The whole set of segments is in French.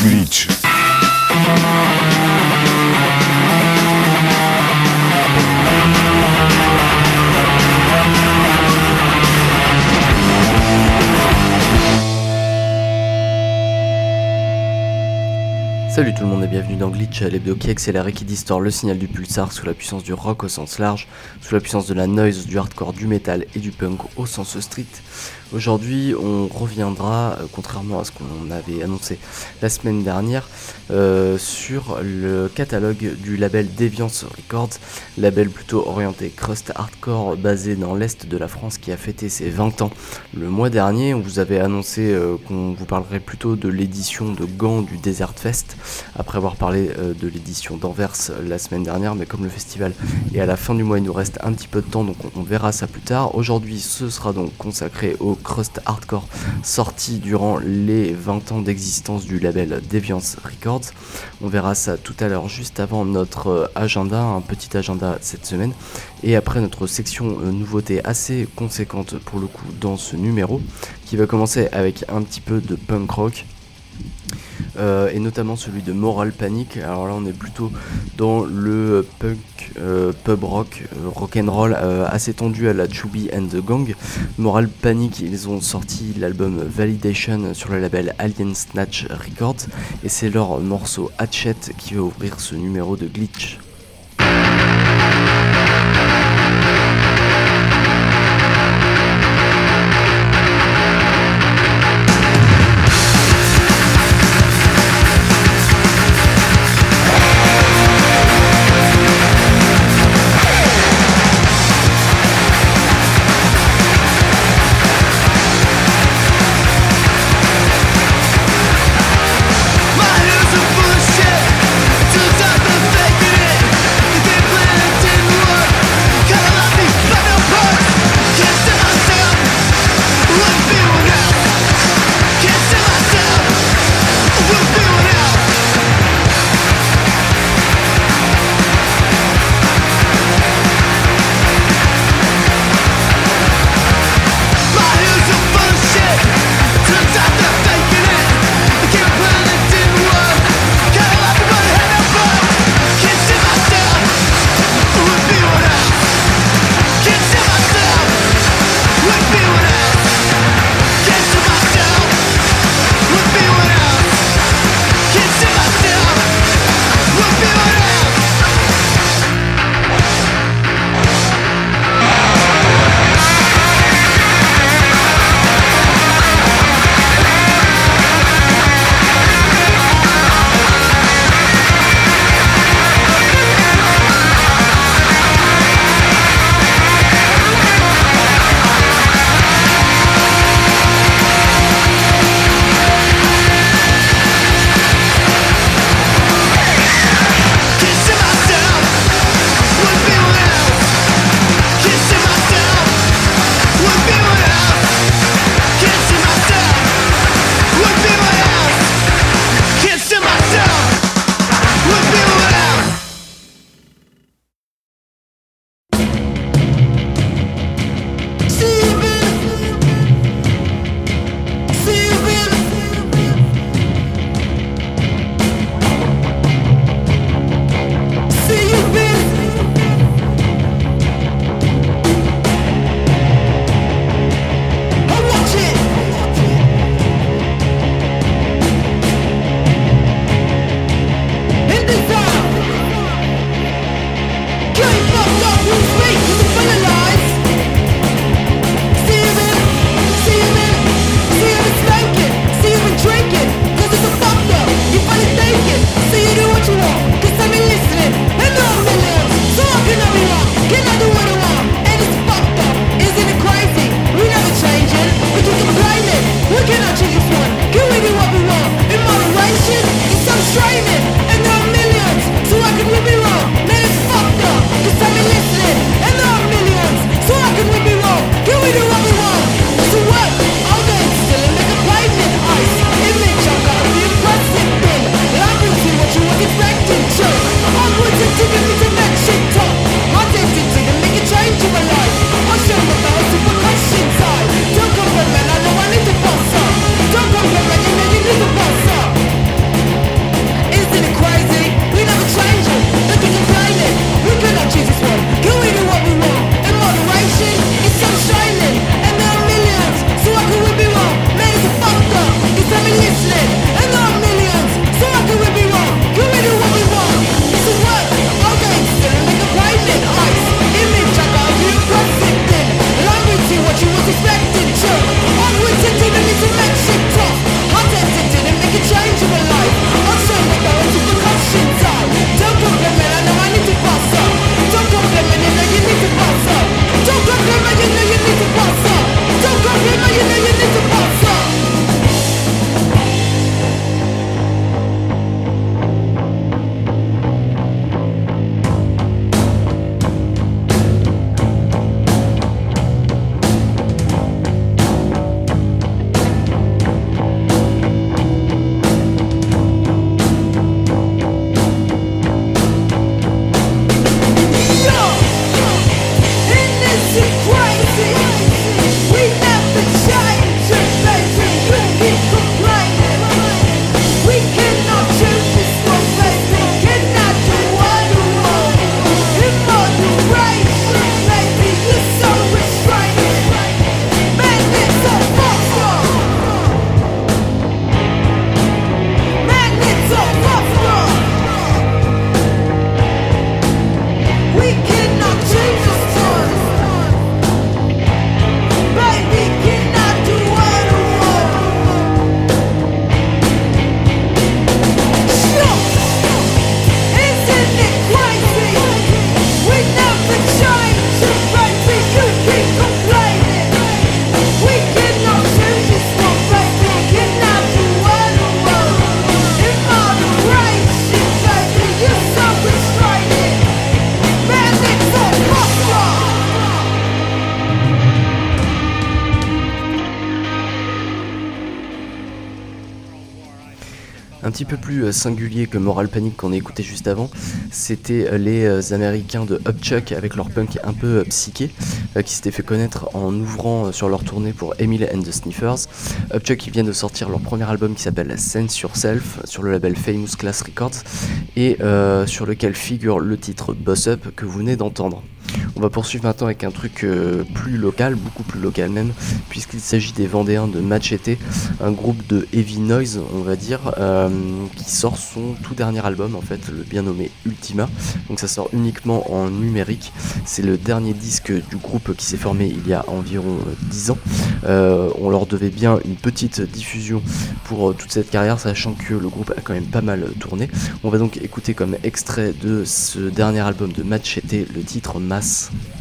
Glitch. Salut tout le monde et bienvenue dans Glitch, l'hebdo qui accélère qui distord le signal du pulsar sous la puissance du rock au sens large, sous la puissance de la noise, du hardcore, du metal et du punk au sens strict. Aujourd'hui, on reviendra, euh, contrairement à ce qu'on avait annoncé la semaine dernière, euh, sur le catalogue du label Deviance Records, label plutôt orienté crust hardcore basé dans l'est de la France qui a fêté ses 20 ans le mois dernier. On vous avait annoncé euh, qu'on vous parlerait plutôt de l'édition de Gand du Desert Fest, après avoir parlé euh, de l'édition d'Anvers euh, la semaine dernière, mais comme le festival est à la fin du mois, il nous reste un petit peu de temps, donc on, verra ça plus tard. Aujourd'hui, ce sera donc consacré au crust hardcore sorti durant les 20 ans d'existence du label Deviance Records. On verra ça tout à l'heure, juste avant notre euh, agenda, un petit agenda cette semaine, et après notre section nouveauté assez conséquente pour le coup dans ce numéro, qui va commencer avec un petit peu de punk rock. Euh, et notamment celui de Moral Panic. Alors là, on est plutôt dans le punk, euh, pub rock, euh, rock and roll assez tendu à la Chubby and the Gang. Moral Panic, ils ont sorti l'album Validation sur le label Alien Snatch Records, et c'est leur morceau Hatchet qui va ouvrir ce numéro de Glitch. Petit peu plus euh, singulier que Moral Panic qu'on a écouté juste avant, c'était euh, les euh, Américains de Upchuck avec leur punk un peu psyché, qui s'était fait connaître en ouvrant sur leur tournée pour Emile and the Sniffers. Upchuck vient de sortir leur premier album qui s'appelle Sense Yourself sur le label Famous Class Records et sur lequel figure le titre Boss Up que vous venez d'entendre. On va poursuivre maintenant avec un truc euh, plus local, beaucoup plus local même, puisqu'il s'agit des Vendéens de Machete, un groupe de heavy noise, on va dire, euh, qui sort son tout dernier album, en fait, le bien nommé Ultima. Donc ça sort uniquement en numérique. C'est le dernier disque du groupe qui s'est formé il y a environ 10 euh, ans. on leur devait bien une petite diffusion pour toute cette carrière, sachant que le groupe a quand même pas mal tourné. On va donc écouter comme extrait de ce dernier album de Machete le titre Mass. Peace.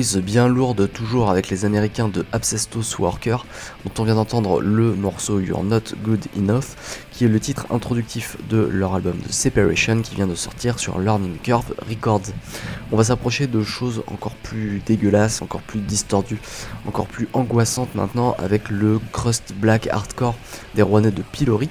Bien lourde toujours avec les américains de Absestos Worker dont on vient d'entendre le morceau You're Not Good Enough qui est le titre introductif de leur album de Separation qui vient de sortir sur Learning Curve Records. On va s'approcher de choses encore plus dégueulasses, encore plus distordues, encore plus angoissantes maintenant avec le crust black hardcore des Rouennais de Pilori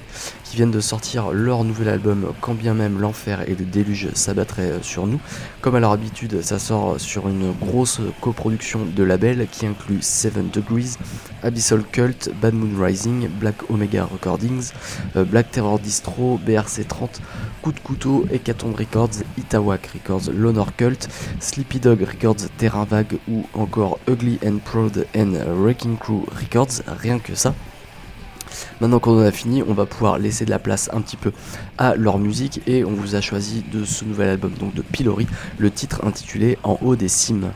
qui viennent de sortir leur nouvel album Quand bien même l'enfer et le déluge s'abattraient sur nous. Comme à leur habitude, ça sort sur une grosse coproduction de labels qui inclut Seven Degrees, Abyssal Cult, Bad Moon Rising, Black Omega Recordings, euh, Black Terror Distro, BRC30, Coup de Couteau, Hecatombe Records, Itawak Records, L'Honor Cult, Sleepy Dog Records, Terrain Vague ou encore Ugly and Proud and Wrecking Crew Records, rien que ça. Maintenant qu'on a fini, on va pouvoir laisser de la place un petit peu à leur musique et on vous a choisi de ce nouvel album donc de Pilori le titre intitulé En haut des cimes.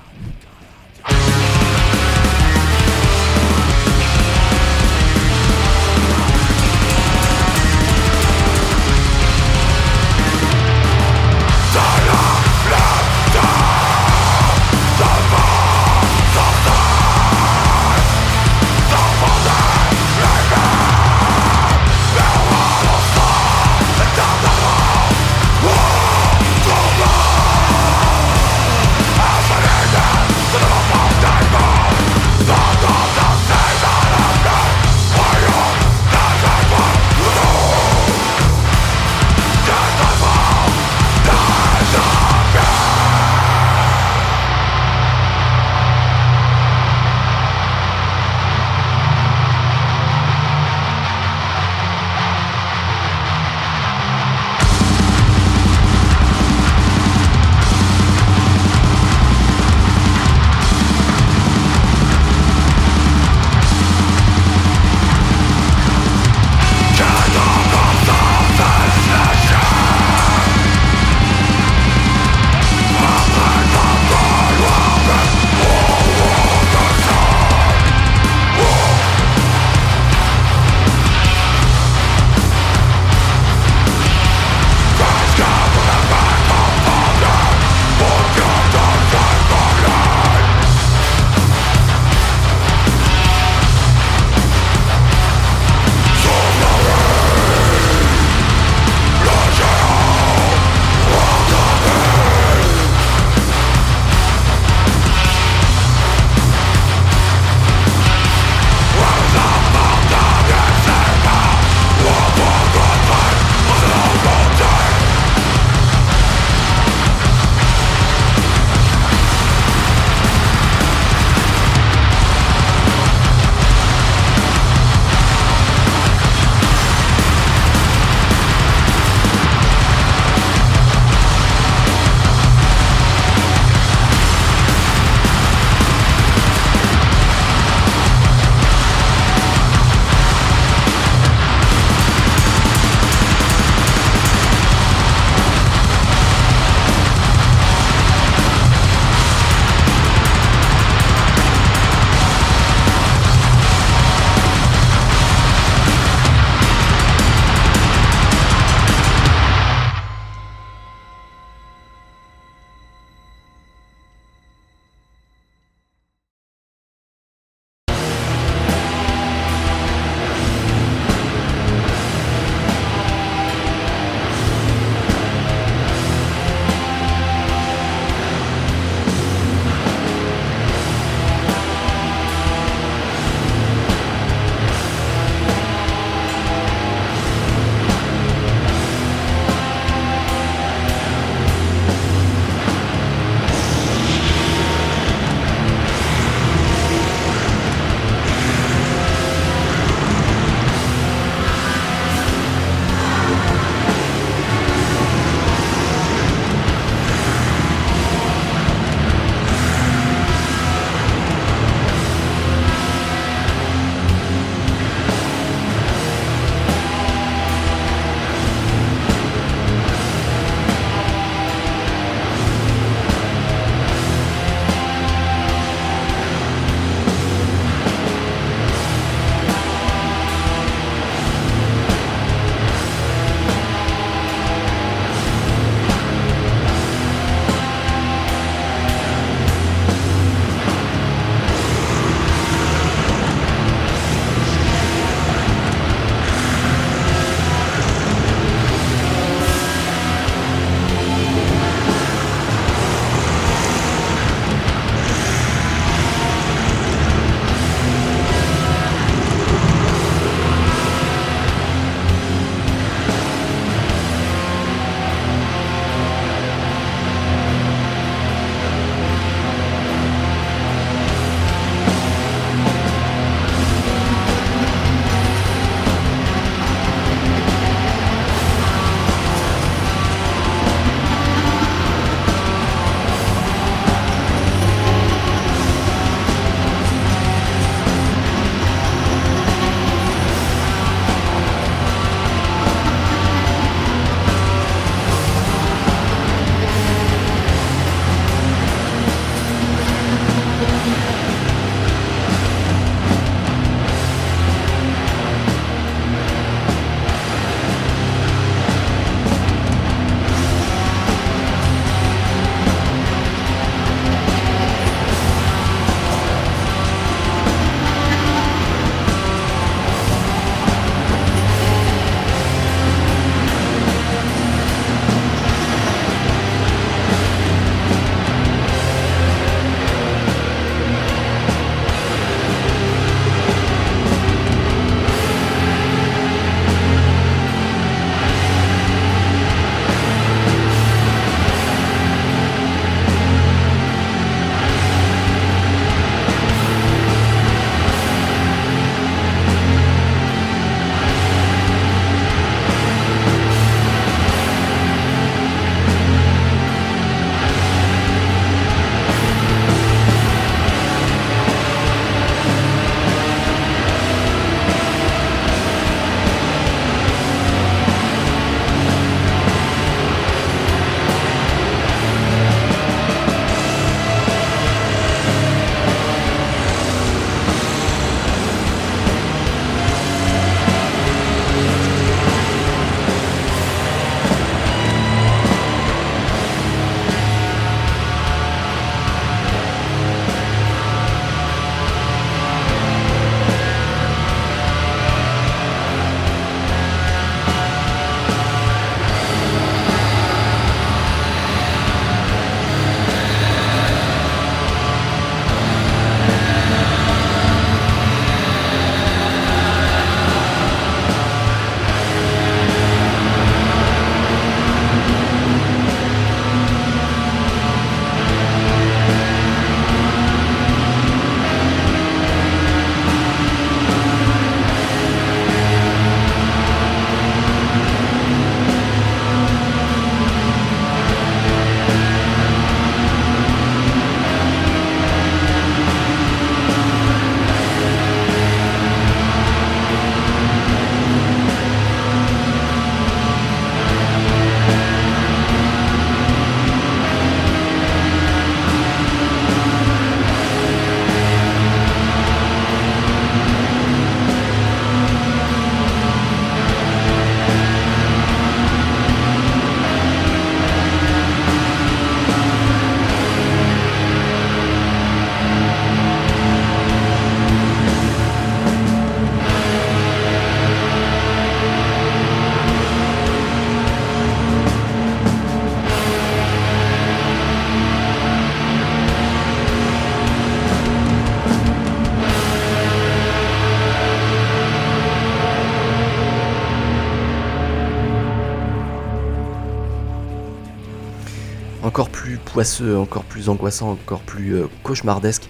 Poisseux, encore plus angoissant, encore plus euh, cauchemardesque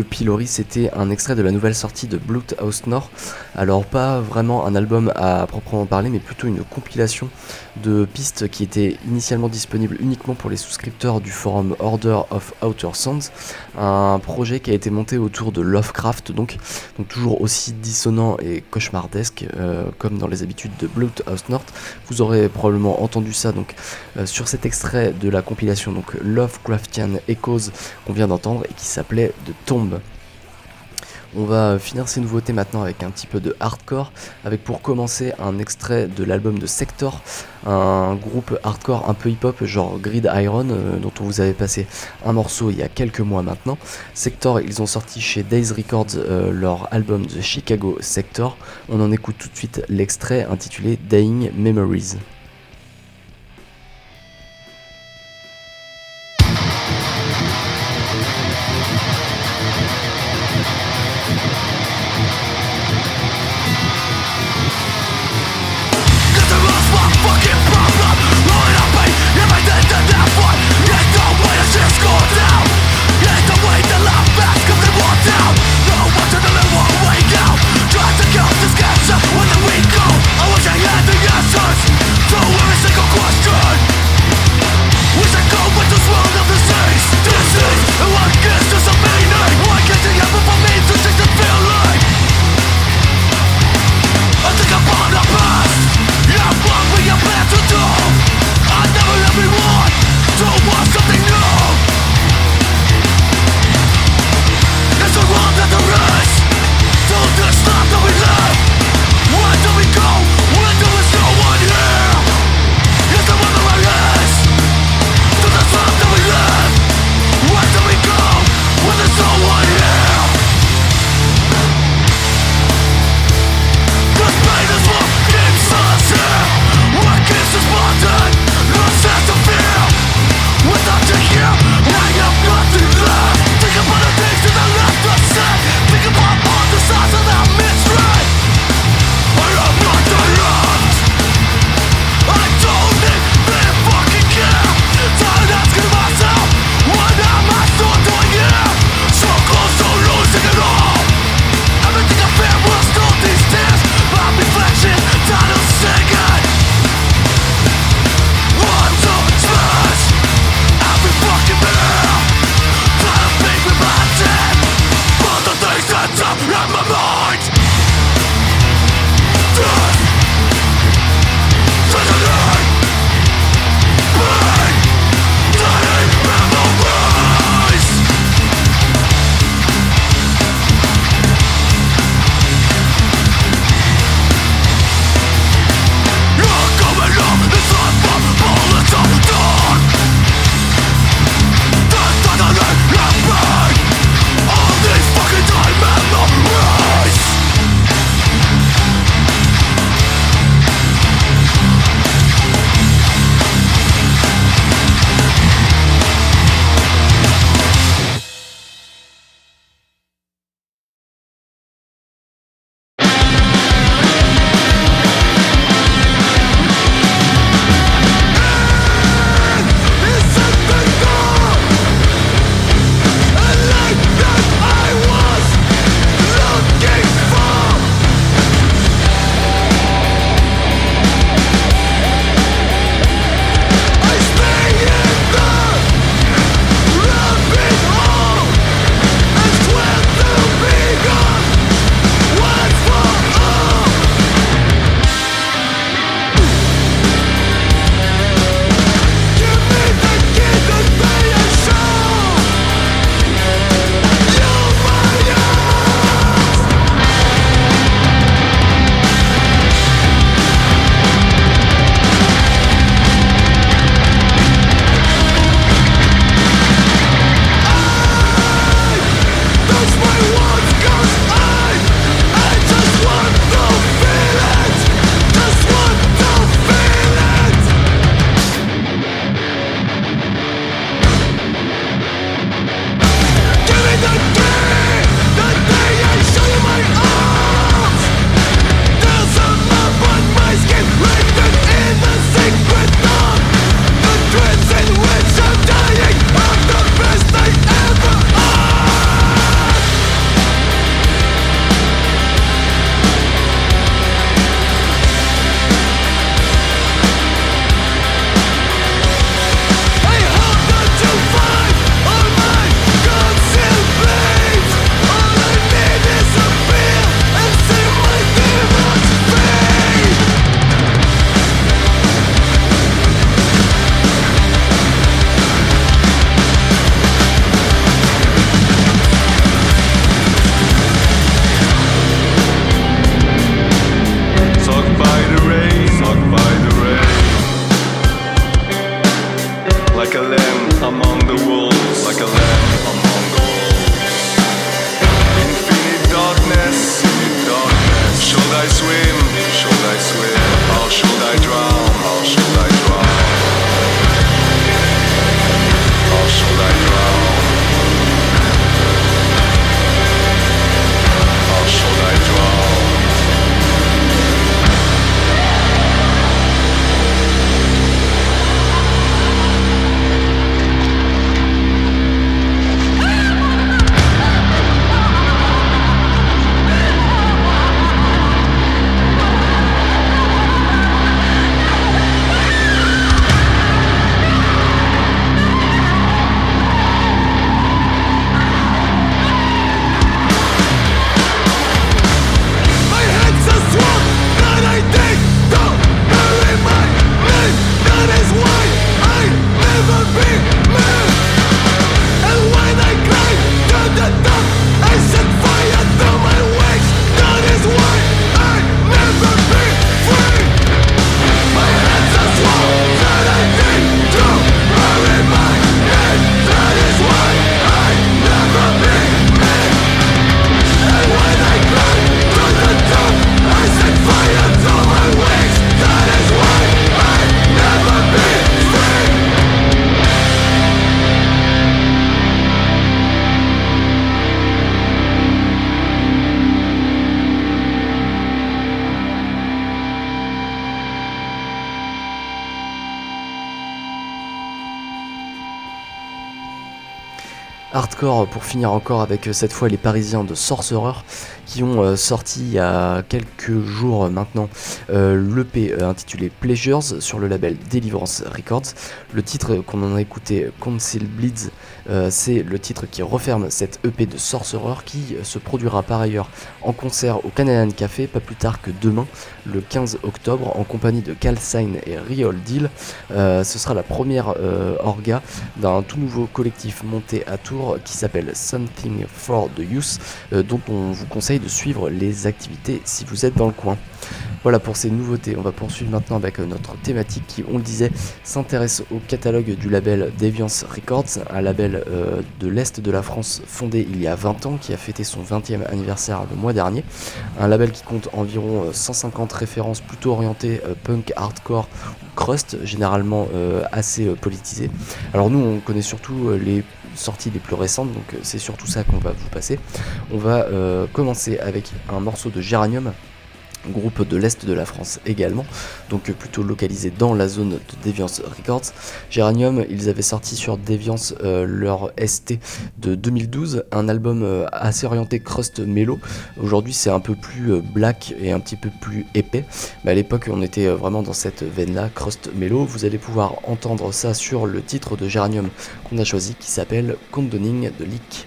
Pilori. C'était un extrait de la nouvelle sortie de House North. Alors pas vraiment un album à proprement parler, mais plutôt une compilation de pistes qui étaient initialement disponibles uniquement pour les souscripteurs du forum Order of Outer Sounds. Un projet qui a été monté autour de Lovecraft, donc, toujours aussi dissonant et cauchemardesque euh, comme dans les habitudes de House North. Vous aurez probablement entendu ça donc euh, sur cet extrait de la compilation donc Lovecraftian Echoes qu'on vient d'entendre et qui s'appelait The Tomb. On va finir ces nouveautés maintenant avec un petit peu de hardcore, avec pour commencer un extrait de l'album de Sector, un groupe hardcore un peu hip-hop genre Grid Iron, euh, dont on vous avait passé un morceau il y a quelques mois maintenant. Sector, ils ont sorti chez Days Records euh, leur album The Chicago Sector. On en écoute tout de suite l'extrait intitulé Dying Memories. Pour finir encore avec euh, cette fois les Parisiens de Sorcerer ont euh, sorti il y a quelques jours maintenant euh, l'EP euh, intitulé Pleasures sur le label Deliverance Records. Le titre qu'on en a écouté, Council Bleeds, c'est le titre qui referme cette EP de Sorcerer qui se produira par ailleurs en concert au Canadian Café pas plus tard que demain, le 15 octobre, en compagnie de Calcine et Riol Deal. Ce sera la première orga d'un tout nouveau collectif monté à Tours qui s'appelle Something for the Youth, dont on vous conseille de suivre les activités si vous êtes dans le coin. Voilà pour ces nouveautés. On va poursuivre maintenant avec euh, notre thématique qui, on le disait, s'intéresse au catalogue du label Deviance Records, un label euh, de l'Est de la France fondé il y a 20 ans, qui a fêté son 20e anniversaire le mois dernier. Un label qui compte environ euh, 150 références plutôt orientées euh, punk, hardcore crust, généralement euh, assez euh, politisées. Alors nous, on connaît surtout euh, les sorties les plus récentes, donc euh, c'est surtout ça qu'on va vous passer. On va euh, commencer avec un morceau de Géranium groupe de l'Est de la France également, donc plutôt localisé dans la zone de Deviance Records. Géranium, ils avaient sorti sur Deviance euh, leur ST de 2012, un album euh, assez orienté crust mellow. Aujourd'hui, c'est un peu plus euh, black et un petit peu plus épais, mais à l'époque, on était vraiment dans cette veine-là, crust mellow. Vous allez pouvoir entendre ça sur le titre de Géranium qu'on a choisi qui s'appelle Condoning de Leak.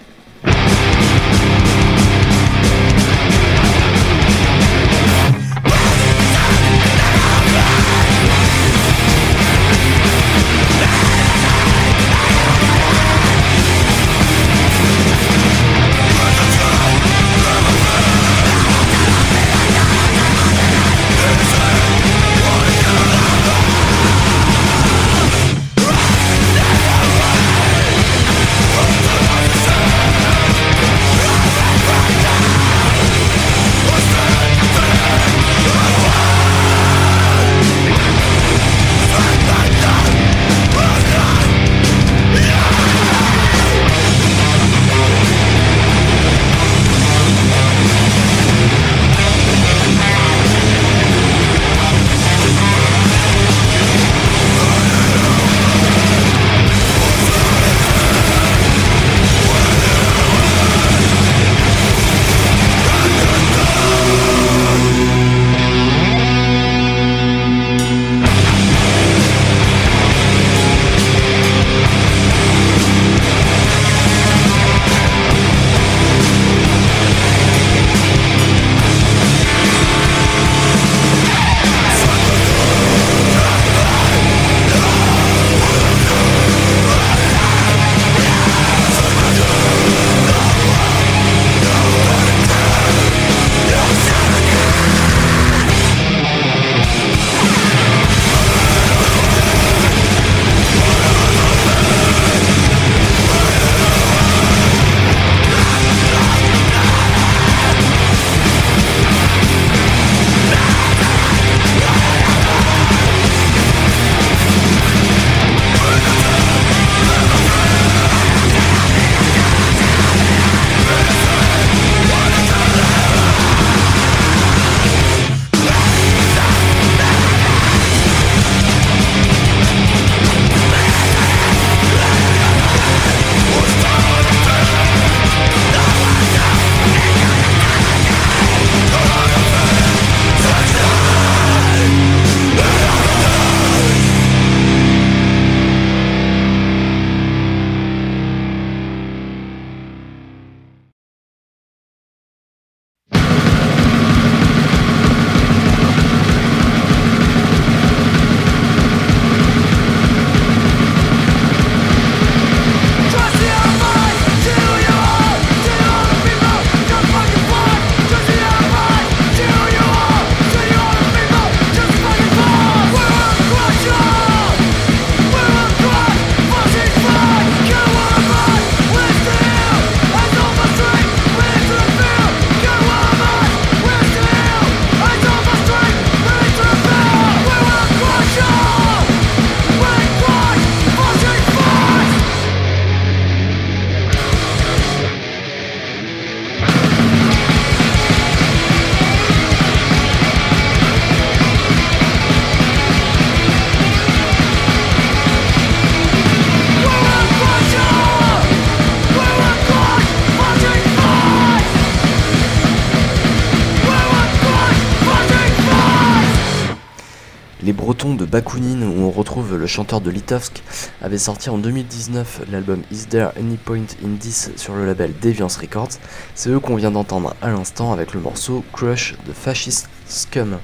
Bakounine où on retrouve le chanteur de Litovsk avait sorti en 2019 l'album Is There Any Point in This sur le label Deviance Records. C'est eux qu'on vient d'entendre à l'instant avec le morceau Crush de Fascist Scum.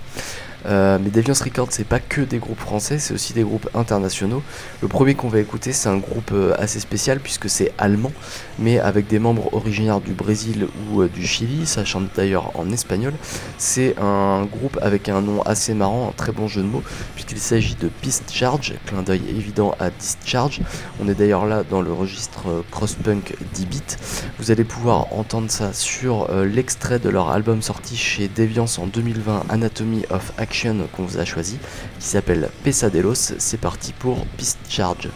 Euh, mais Deviance Records, c'est pas que des groupes français, c'est aussi des groupes internationaux. Le premier qu'on va écouter, c'est un groupe euh, assez spécial puisque c'est allemand, mais avec des membres originaires du Brésil ou euh, du Chili. Ça chante d'ailleurs en espagnol. C'est un groupe avec un nom assez marrant, un très bon jeu de mots, puisqu'il s'agit de Charge, clin d'œil évident à Discharge. On est d'ailleurs là dans le registre cross-punk 10 bits. Vous allez pouvoir entendre ça sur l'extrait de leur album sorti chez Deviance en 2020, Anatomy of Action qu'on vous a choisi, qui s'appelle Pesadelos. C'est parti pour Beast Charge.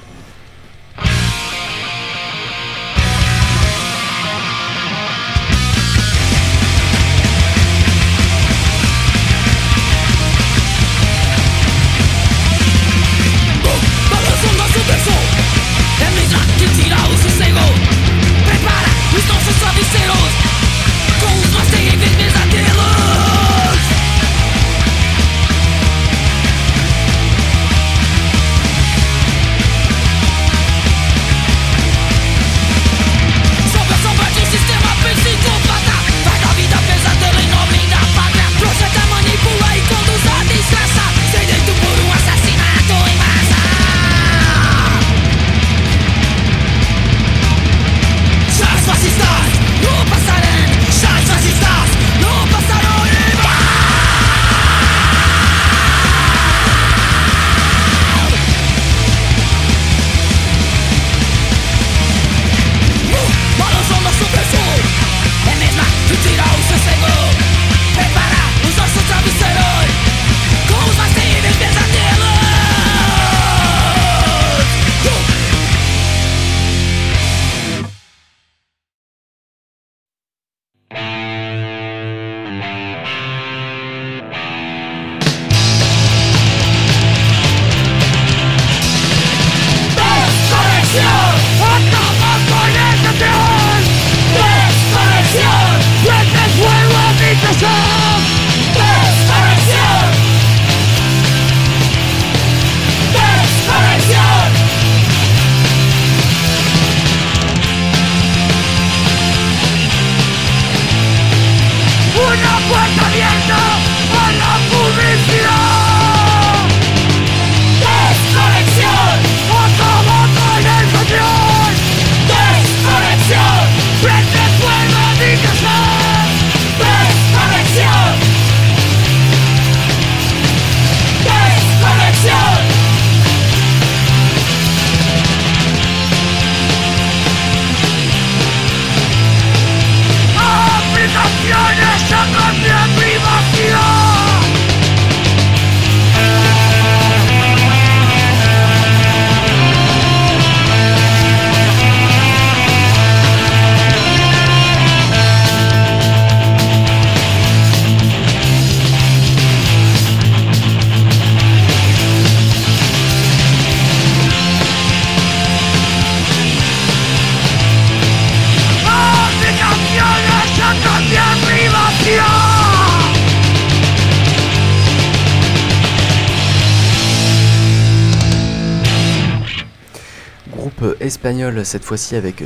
Cette fois-ci avec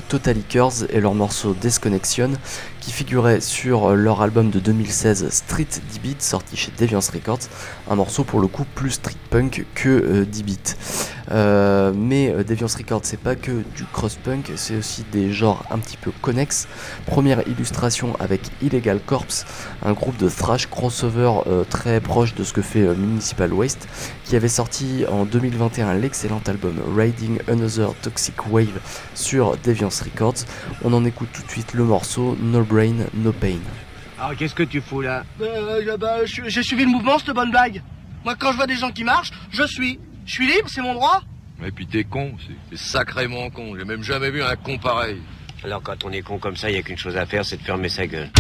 Curse et leur morceau Desconnection qui figurait sur leur album de 2016 Street D-Beat sorti chez Deviance Records, un morceau pour le coup plus street punk que euh, D-Beat. Euh, mais euh, Deviance Records c'est pas que du cross-punk, c'est aussi des genres un petit peu connexes. Première illustration avec Illegal Corpse, un groupe de thrash crossover très proche de ce que fait Municipal Waste, qui avait sorti en 2021 l'excellent album Riding Another Toxic Wave sur Deviance Records. On en écoute tout de suite le morceau No Brain, No Pain. Ah, qu'est-ce que tu fous là? Euh, bah, J'ai suivi le mouvement, cette bonne blague. Moi, quand je vois des gens qui marchent, je suis. Je suis libre, c'est mon droit. Et puis t'es con, c'est sacrément con. J'ai même jamais vu un con pareil. Alors quand on est con comme ça, il y a qu'une chose à faire, c'est de fermer sa gueule.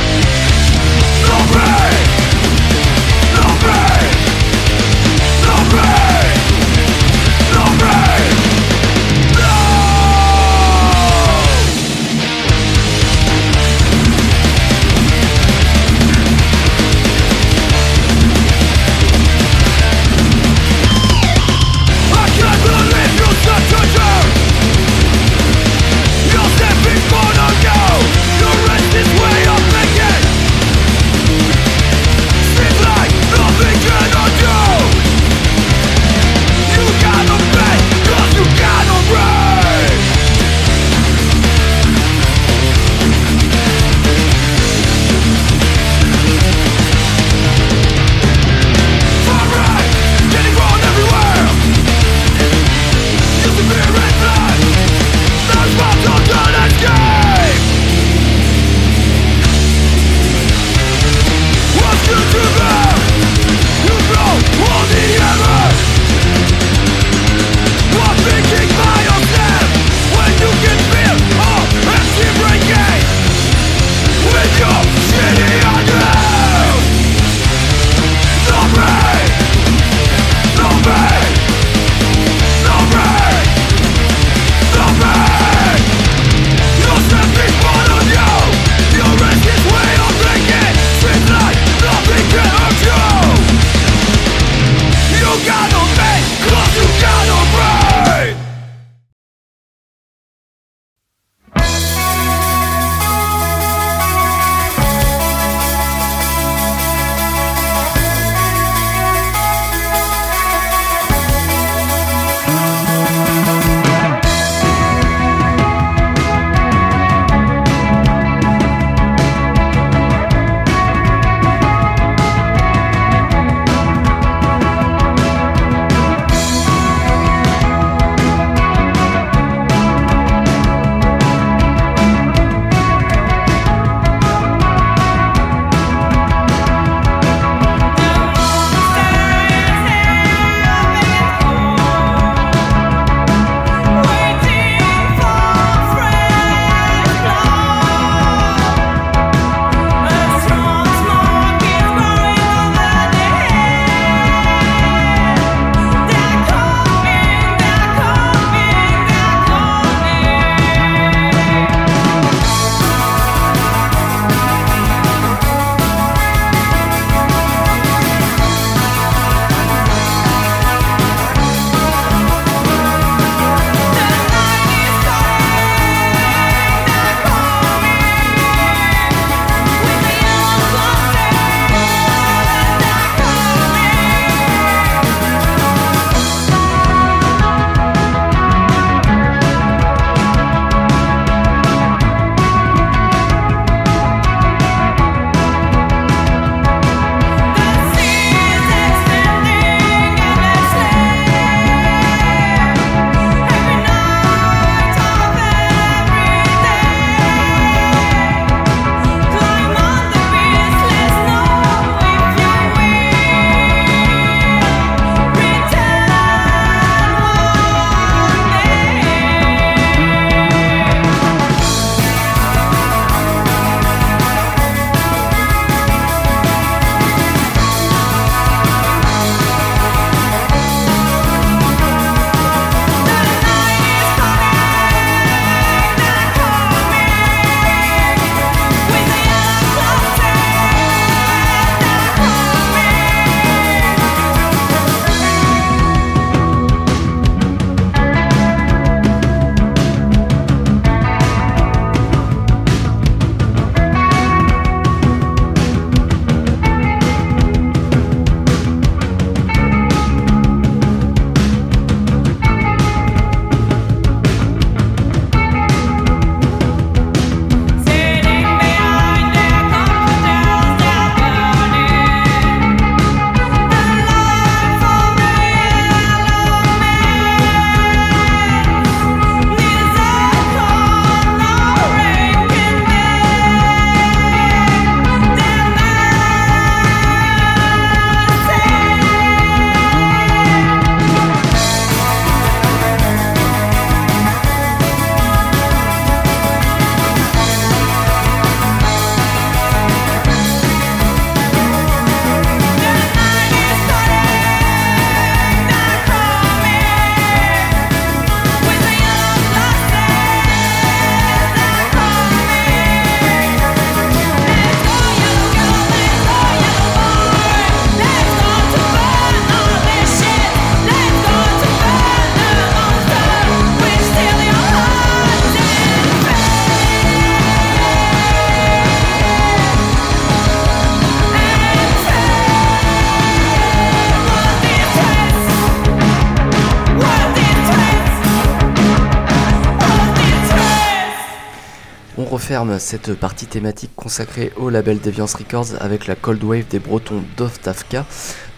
Cette partie thématique consacrée au label Deviance Records avec la Cold Wave des Bretons d'Oftavka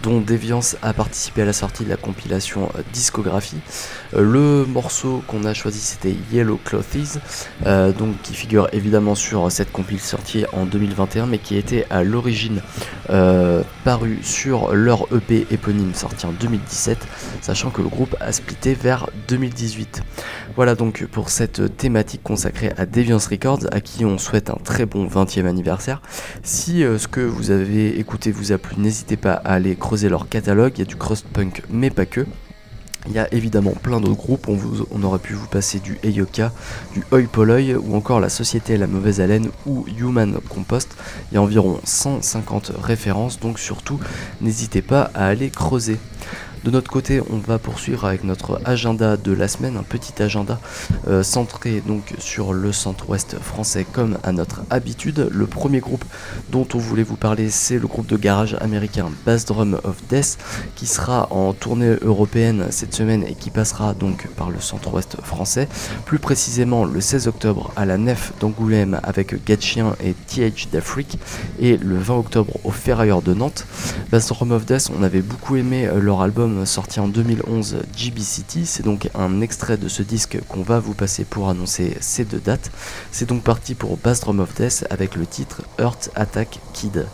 dont Deviance a participé à la sortie de la compilation Discographie. Euh, le morceau qu'on a choisi c'était Yellow Clothes, euh, donc qui figure évidemment sur cette compil sortie en 2021, mais qui était à l'origine paru sur leur EP éponyme sorti en 2017, sachant que le groupe a splitté vers 2018. Voilà donc pour cette thématique consacrée à Deviance Records, à qui on souhaite un très bon 20e anniversaire. Si ce que vous avez écouté vous a plu, n'hésitez pas à aller leur catalogue, il y a du crust-punk mais pas que. Il y a évidemment plein d'autres groupes, on, aurait pu vous passer du Eyoka, du Oi Polloi ou encore la Société La Mauvaise Haleine ou Human Compost. Il y a environ 150 références, donc surtout n'hésitez pas à aller creuser. De notre côté, on va poursuivre avec notre agenda de la semaine, un petit agenda euh, centré donc sur le centre-ouest français comme à notre habitude. Le premier groupe dont on voulait vous parler, c'est le groupe de garage américain Bass Drum of Death qui sera en tournée européenne cette semaine et qui passera donc par le centre-ouest français. Plus précisément le 16 octobre à la Nef d'Angoulême avec Gatchien et TH d'Afrique et le 20 octobre au Ferrailleur de Nantes. Bass Drum of Death, on avait beaucoup aimé euh, leur album sorti en 2011 GB City. C'est donc un extrait de ce disque qu'on va vous passer pour annoncer ces deux dates. C'est donc parti pour Bass Drum of Death avec le titre Earth Attack Kid.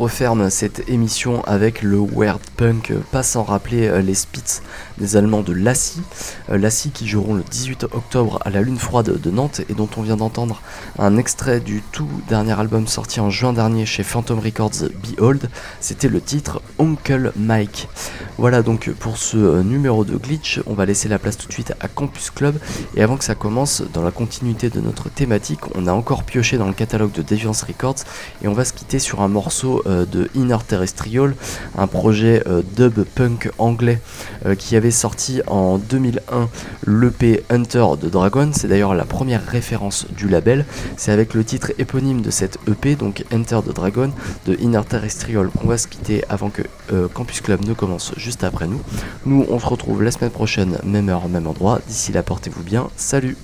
Referme cette émission avec le weird punk, pas sans rappeler euh, les Spitz des Allemands de Lassie. Euh, Lassie qui joueront le 18 octobre à la Lune Froide de Nantes et dont on vient d'entendre un extrait du tout dernier album sorti en juin dernier chez Phantom Records Behold. C'était le titre Uncle Mike. Voilà donc pour ce euh, numéro de Glitch, on va laisser la place tout de suite à Campus Club et avant que ça commence, dans la continuité de notre thématique, on a encore pioché dans le catalogue de Deviance Records et on va se quitter sur un morceau euh, de Inner Terrestrial, un projet euh, dub punk anglais euh, qui avait sorti en 2001 l'EP Hunter de Dragon. C'est d'ailleurs la première référence du label. C'est avec le titre éponyme de cette EP, donc Enter the Dragon de Inner Terrestrial, qu'on va se quitter avant que euh, Campus Club ne commence juste après nous. Nous, on se retrouve la semaine prochaine, même heure, même endroit. D'ici là, portez-vous bien. Salut